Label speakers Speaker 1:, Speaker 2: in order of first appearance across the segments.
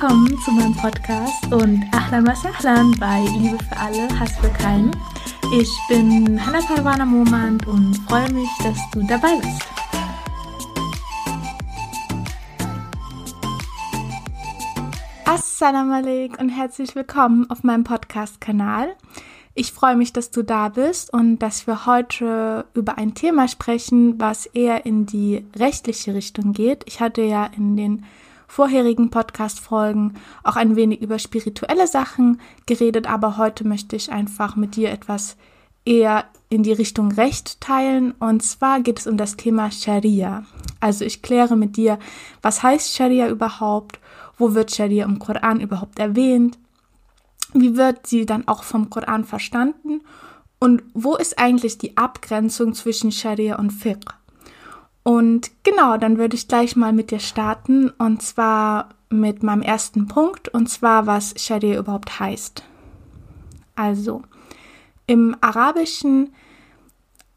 Speaker 1: Willkommen zu meinem Podcast und Ahlan was Ahlan bei Liebe für alle, Hass für keinen. Ich bin Hannah Parwana Momand und freue mich, dass du dabei bist. Assalamu alaikum und herzlich willkommen auf meinem Podcast-Kanal. Ich freue mich, dass du da bist und dass wir heute über ein Thema sprechen, was eher in die rechtliche Richtung geht. Ich hatte ja in den vorherigen Podcast-Folgen auch ein wenig über spirituelle Sachen geredet, aber heute möchte ich einfach mit dir etwas eher in die Richtung Recht teilen. Und zwar geht es um das Thema Scharia. Also ich kläre mit dir, was heißt Scharia überhaupt? Wo wird Scharia im Koran überhaupt erwähnt? Wie wird sie dann auch vom Koran verstanden? Und wo ist eigentlich die Abgrenzung zwischen Scharia und Fiqh? Und genau, dann würde ich gleich mal mit dir starten und zwar mit meinem ersten Punkt und zwar, was Scharia überhaupt heißt. Also, im Arabischen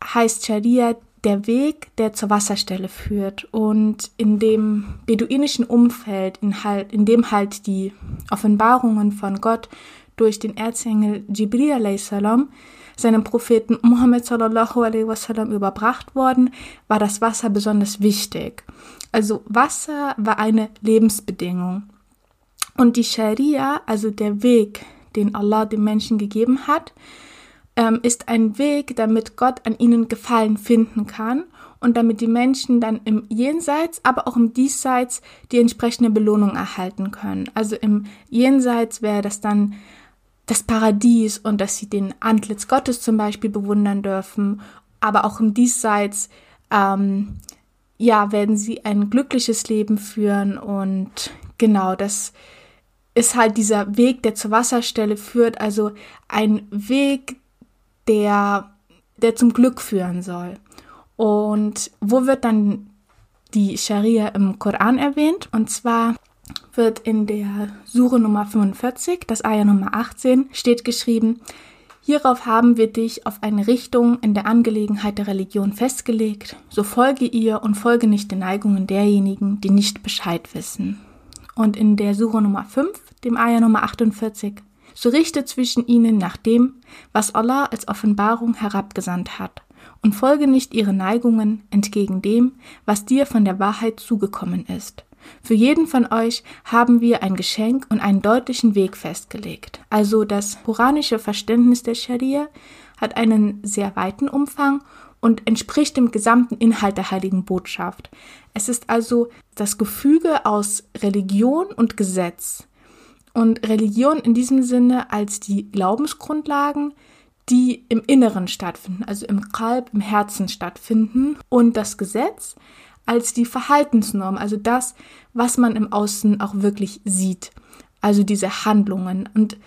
Speaker 1: heißt Scharia der Weg, der zur Wasserstelle führt. Und in dem beduinischen Umfeld, in, halt, in dem halt die Offenbarungen von Gott durch den Erzengel Jibril salam seinem Propheten Muhammad sallallahu alaihi wasallam überbracht worden, war das Wasser besonders wichtig. Also Wasser war eine Lebensbedingung. Und die Scharia, also der Weg, den Allah dem Menschen gegeben hat, ähm, ist ein Weg, damit Gott an ihnen Gefallen finden kann und damit die Menschen dann im Jenseits, aber auch im Diesseits die entsprechende Belohnung erhalten können. Also im Jenseits wäre das dann das Paradies und dass sie den Antlitz Gottes zum Beispiel bewundern dürfen, aber auch im Diesseits, ähm, ja, werden sie ein glückliches Leben führen und genau, das ist halt dieser Weg, der zur Wasserstelle führt, also ein Weg, der, der zum Glück führen soll. Und wo wird dann die Scharia im Koran erwähnt? Und zwar wird in der Sure Nummer 45, das Ayah Nummer 18, steht geschrieben, Hierauf haben wir dich auf eine Richtung in der Angelegenheit der Religion festgelegt, so folge ihr und folge nicht den Neigungen derjenigen, die nicht Bescheid wissen. Und in der Sure Nummer 5, dem Ayah Nummer 48, so richte zwischen ihnen nach dem, was Allah als Offenbarung herabgesandt hat, und folge nicht ihre Neigungen entgegen dem, was dir von der Wahrheit zugekommen ist. Für jeden von euch haben wir ein Geschenk und einen deutlichen Weg festgelegt. Also das koranische Verständnis der Scharia hat einen sehr weiten Umfang und entspricht dem gesamten Inhalt der heiligen Botschaft. Es ist also das Gefüge aus Religion und Gesetz. Und Religion in diesem Sinne als die Glaubensgrundlagen, die im Inneren stattfinden, also im Kalb, im Herzen stattfinden. Und das Gesetz als die Verhaltensnorm, also das, was man im Außen auch wirklich sieht, also diese Handlungen. Und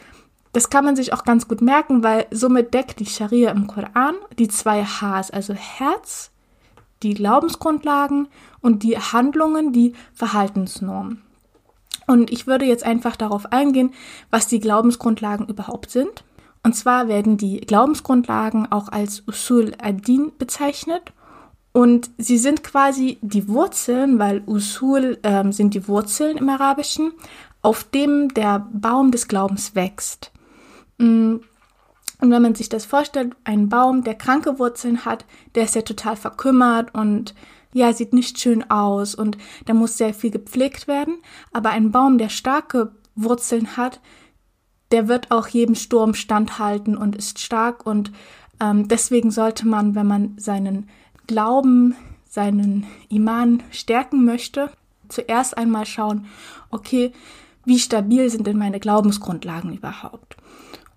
Speaker 1: das kann man sich auch ganz gut merken, weil somit deckt die Scharia im Koran die zwei Hs, also Herz, die Glaubensgrundlagen und die Handlungen, die Verhaltensnormen. Und ich würde jetzt einfach darauf eingehen, was die Glaubensgrundlagen überhaupt sind. Und zwar werden die Glaubensgrundlagen auch als Usul ad-Din bezeichnet und sie sind quasi die Wurzeln, weil Usul ähm, sind die Wurzeln im Arabischen, auf dem der Baum des Glaubens wächst. Mm. Und wenn man sich das vorstellt, ein Baum, der kranke Wurzeln hat, der ist ja total verkümmert und ja, sieht nicht schön aus und da muss sehr viel gepflegt werden. Aber ein Baum, der starke Wurzeln hat, der wird auch jedem Sturm standhalten und ist stark und ähm, deswegen sollte man, wenn man seinen Glauben, seinen Iman stärken möchte, zuerst einmal schauen, okay, wie stabil sind denn meine Glaubensgrundlagen überhaupt?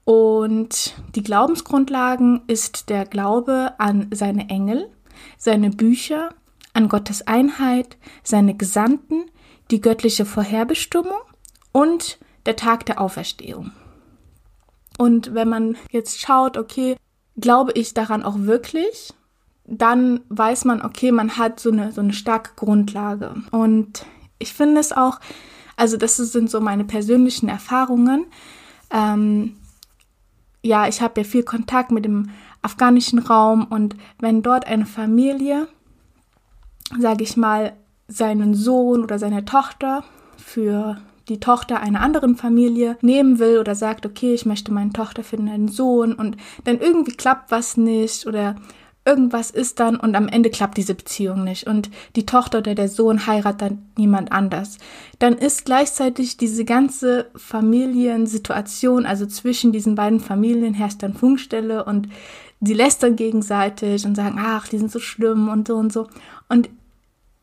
Speaker 1: Und die Glaubensgrundlagen ist der Glaube an seine Engel, seine Bücher, an Gottes Einheit, seine Gesandten, die göttliche Vorherbestimmung und der Tag der Auferstehung. Und wenn man jetzt schaut, okay, glaube ich daran auch wirklich? Dann weiß man, okay, man hat so eine, so eine starke Grundlage. Und ich finde es auch, also das sind so meine persönlichen Erfahrungen. Ähm, ja, ich habe ja viel Kontakt mit dem afghanischen Raum und wenn dort eine Familie, sage ich mal, seinen Sohn oder seine Tochter für die Tochter einer anderen Familie nehmen will oder sagt, okay, ich möchte meine Tochter für einen Sohn und dann irgendwie klappt was nicht oder irgendwas ist dann und am Ende klappt diese Beziehung nicht. Und die Tochter oder der Sohn heiratet dann niemand anders, dann ist gleichzeitig diese ganze Familiensituation, also zwischen diesen beiden Familien herrscht dann Funkstelle und die lästern gegenseitig und sagen, ach, die sind so schlimm und so und so. Und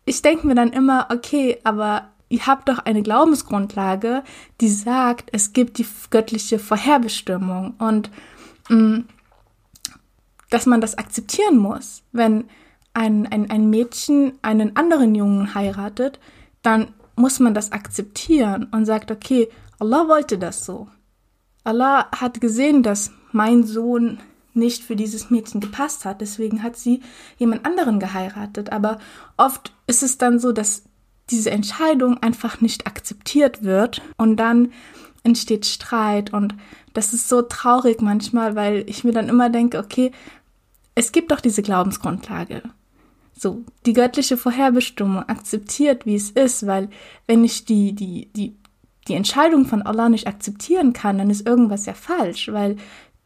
Speaker 1: ich denke mir dann immer, okay, aber ihr habt doch eine Glaubensgrundlage, die sagt, es gibt die göttliche Vorherbestimmung. Und mh, mm, dass man das akzeptieren muss. Wenn ein, ein, ein Mädchen einen anderen Jungen heiratet, dann muss man das akzeptieren und sagt, okay, Allah wollte das so. Allah hat gesehen, dass mein Sohn nicht für dieses Mädchen gepasst hat, deswegen hat sie jemand anderen geheiratet. Aber oft ist es dann so, dass diese Entscheidung einfach nicht akzeptiert wird und dann entsteht Streit und das ist so traurig manchmal, weil ich mir dann immer denke, okay, es gibt doch diese Glaubensgrundlage. So, die göttliche Vorherbestimmung akzeptiert, wie es ist, weil wenn ich die, die, die, die Entscheidung von Allah nicht akzeptieren kann, dann ist irgendwas ja falsch, weil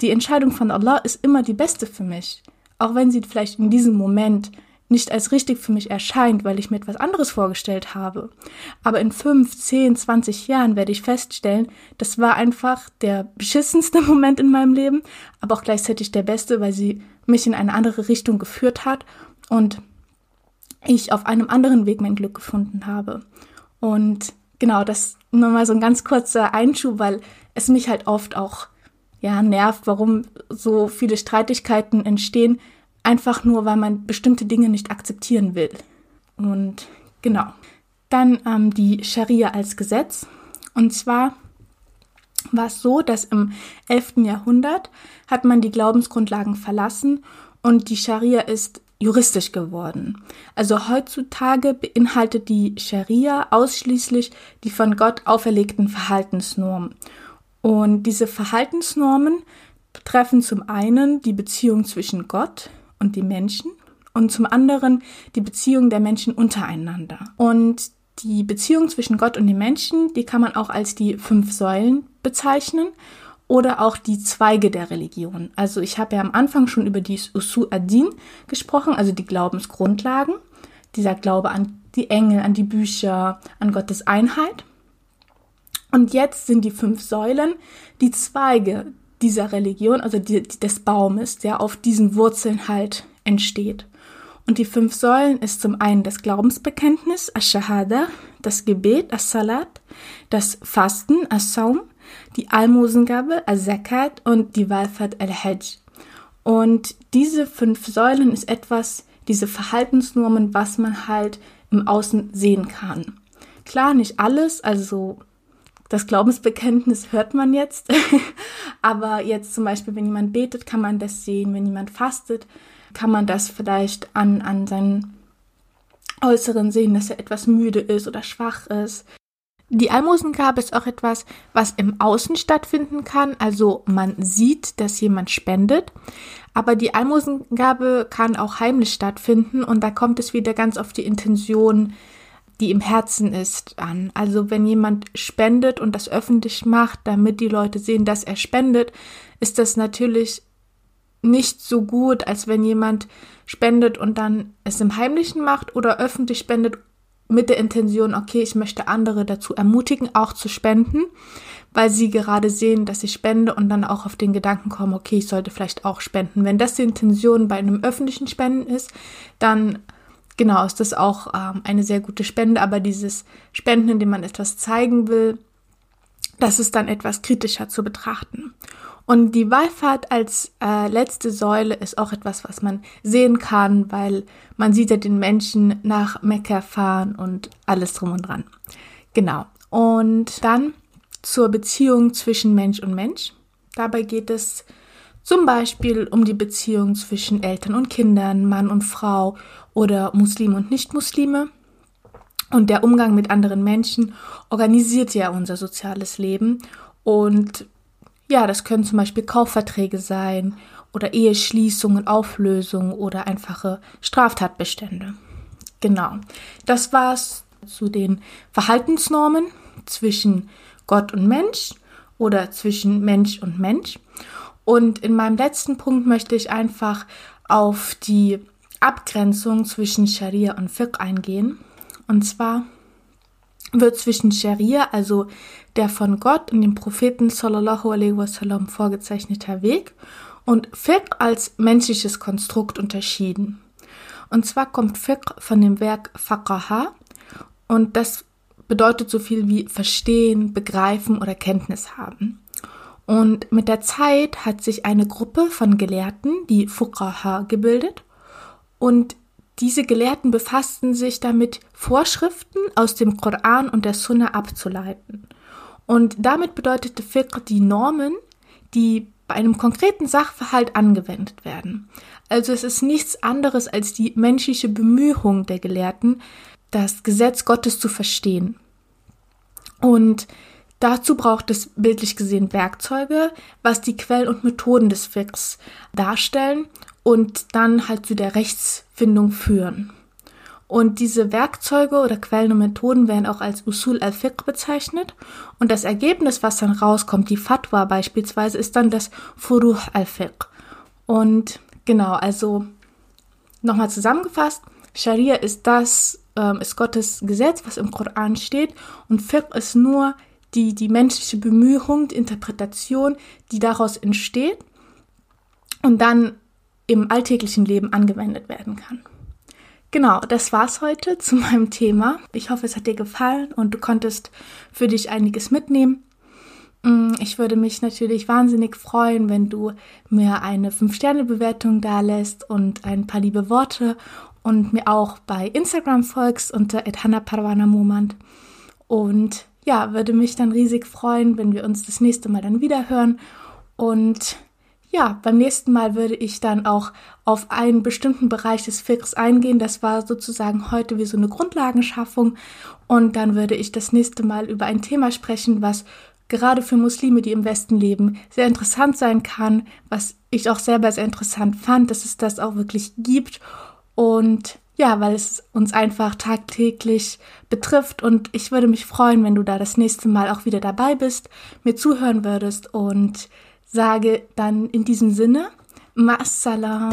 Speaker 1: die Entscheidung von Allah ist immer die beste für mich. Auch wenn sie vielleicht in diesem Moment nicht als richtig für mich erscheint, weil ich mir etwas anderes vorgestellt habe. Aber in fünf, zehn, zwanzig Jahren werde ich feststellen, das war einfach der beschissenste Moment in meinem Leben, aber auch gleichzeitig der beste, weil sie mich in eine andere Richtung geführt hat und ich auf einem anderen Weg mein Glück gefunden habe. Und genau, das nur mal so ein ganz kurzer Einschub, weil es mich halt oft auch ja nervt, warum so viele Streitigkeiten entstehen, einfach nur, weil man bestimmte Dinge nicht akzeptieren will. Und genau. Dann ähm, die Scharia als Gesetz. Und zwar war es so, dass im 11. Jahrhundert hat man die Glaubensgrundlagen verlassen und die Scharia ist juristisch geworden. Also heutzutage beinhaltet die Scharia ausschließlich die von Gott auferlegten Verhaltensnormen. Und diese Verhaltensnormen betreffen zum einen die Beziehung zwischen Gott und die Menschen und zum anderen die Beziehung der Menschen untereinander. Und die Beziehung zwischen Gott und den Menschen, die kann man auch als die fünf Säulen bezeichnen oder auch die Zweige der Religion. Also ich habe ja am Anfang schon über die Usu Adin gesprochen, also die Glaubensgrundlagen, dieser Glaube an die Engel, an die Bücher, an Gottes Einheit. Und jetzt sind die fünf Säulen die Zweige dieser Religion, also die, des Baumes, der auf diesen Wurzeln halt entsteht. Und die fünf Säulen ist zum einen das Glaubensbekenntnis, Ash-Shahada, das Gebet, As-Salat, das Fasten, As-Saum, die Almosengabe, As-Zakat und die Wallfahrt Al-Hajj. Und diese fünf Säulen ist etwas, diese Verhaltensnormen, was man halt im Außen sehen kann. Klar, nicht alles, also das Glaubensbekenntnis hört man jetzt, aber jetzt zum Beispiel, wenn jemand betet, kann man das sehen, wenn jemand fastet, kann man das vielleicht an, an seinen Äußeren sehen, dass er etwas müde ist oder schwach ist. Die Almosengabe ist auch etwas, was im Außen stattfinden kann. Also man sieht, dass jemand spendet. Aber die Almosengabe kann auch heimlich stattfinden und da kommt es wieder ganz auf die Intention, die im Herzen ist, an. Also wenn jemand spendet und das öffentlich macht, damit die Leute sehen, dass er spendet, ist das natürlich nicht so gut, als wenn jemand spendet und dann es im Heimlichen macht oder öffentlich spendet mit der Intention, okay, ich möchte andere dazu ermutigen, auch zu spenden, weil sie gerade sehen, dass ich spende und dann auch auf den Gedanken kommen, okay, ich sollte vielleicht auch spenden. Wenn das die Intention bei einem öffentlichen Spenden ist, dann genau ist das auch ähm, eine sehr gute Spende, aber dieses Spenden, indem man etwas zeigen will, das ist dann etwas kritischer zu betrachten. Und die Wallfahrt als äh, letzte Säule ist auch etwas, was man sehen kann, weil man sieht ja den Menschen nach Mekka fahren und alles drum und dran. Genau. Und dann zur Beziehung zwischen Mensch und Mensch. Dabei geht es zum Beispiel um die Beziehung zwischen Eltern und Kindern, Mann und Frau oder Muslime und Nichtmuslime. Und der Umgang mit anderen Menschen organisiert ja unser soziales Leben und ja, das können zum Beispiel Kaufverträge sein oder Eheschließungen, Auflösungen oder einfache Straftatbestände. Genau. Das war's zu den Verhaltensnormen, zwischen Gott und Mensch oder zwischen Mensch und Mensch. Und in meinem letzten Punkt möchte ich einfach auf die Abgrenzung zwischen Scharia und Fiqh eingehen. Und zwar wird zwischen Scharia, also der von Gott und dem Propheten sallallahu alaihi wasallam vorgezeichneter Weg, und Fiqh als menschliches Konstrukt unterschieden. Und zwar kommt Fiqh von dem Werk Faqaha und das bedeutet so viel wie verstehen, begreifen oder Kenntnis haben. Und mit der Zeit hat sich eine Gruppe von Gelehrten, die Fuqaha, gebildet und diese Gelehrten befassten sich damit, Vorschriften aus dem Koran und der Sunna abzuleiten. Und damit bedeutete Fiqh die Normen, die bei einem konkreten Sachverhalt angewendet werden. Also es ist nichts anderes als die menschliche Bemühung der Gelehrten, das Gesetz Gottes zu verstehen. Und dazu braucht es bildlich gesehen Werkzeuge, was die Quellen und Methoden des Fiqhs darstellen und dann halt zu der Rechtsfindung führen. Und diese Werkzeuge oder Quellen und Methoden werden auch als Usul al-Fiqh bezeichnet. Und das Ergebnis, was dann rauskommt, die Fatwa beispielsweise, ist dann das Furuh al-Fiqh. Und genau, also nochmal zusammengefasst, Scharia ist das, ähm, ist Gottes Gesetz, was im Koran steht. Und Fiqh ist nur die, die menschliche Bemühung, die Interpretation, die daraus entsteht. Und dann im alltäglichen Leben angewendet werden kann. Genau, das war's heute zu meinem Thema. Ich hoffe, es hat dir gefallen und du konntest für dich einiges mitnehmen. Mm, ich würde mich natürlich wahnsinnig freuen, wenn du mir eine 5-Sterne-Bewertung da lässt und ein paar liebe Worte und mir auch bei Instagram folgst unter Moment. Und ja, würde mich dann riesig freuen, wenn wir uns das nächste Mal dann wieder hören. Und ja, beim nächsten Mal würde ich dann auch auf einen bestimmten Bereich des Fiqhs eingehen. Das war sozusagen heute wie so eine Grundlagenschaffung. Und dann würde ich das nächste Mal über ein Thema sprechen, was gerade für Muslime, die im Westen leben, sehr interessant sein kann, was ich auch selber sehr interessant fand, dass es das auch wirklich gibt. Und ja, weil es uns einfach tagtäglich betrifft. Und ich würde mich freuen, wenn du da das nächste Mal auch wieder dabei bist, mir zuhören würdest und sage dann in diesem Sinne, Ma'assalam.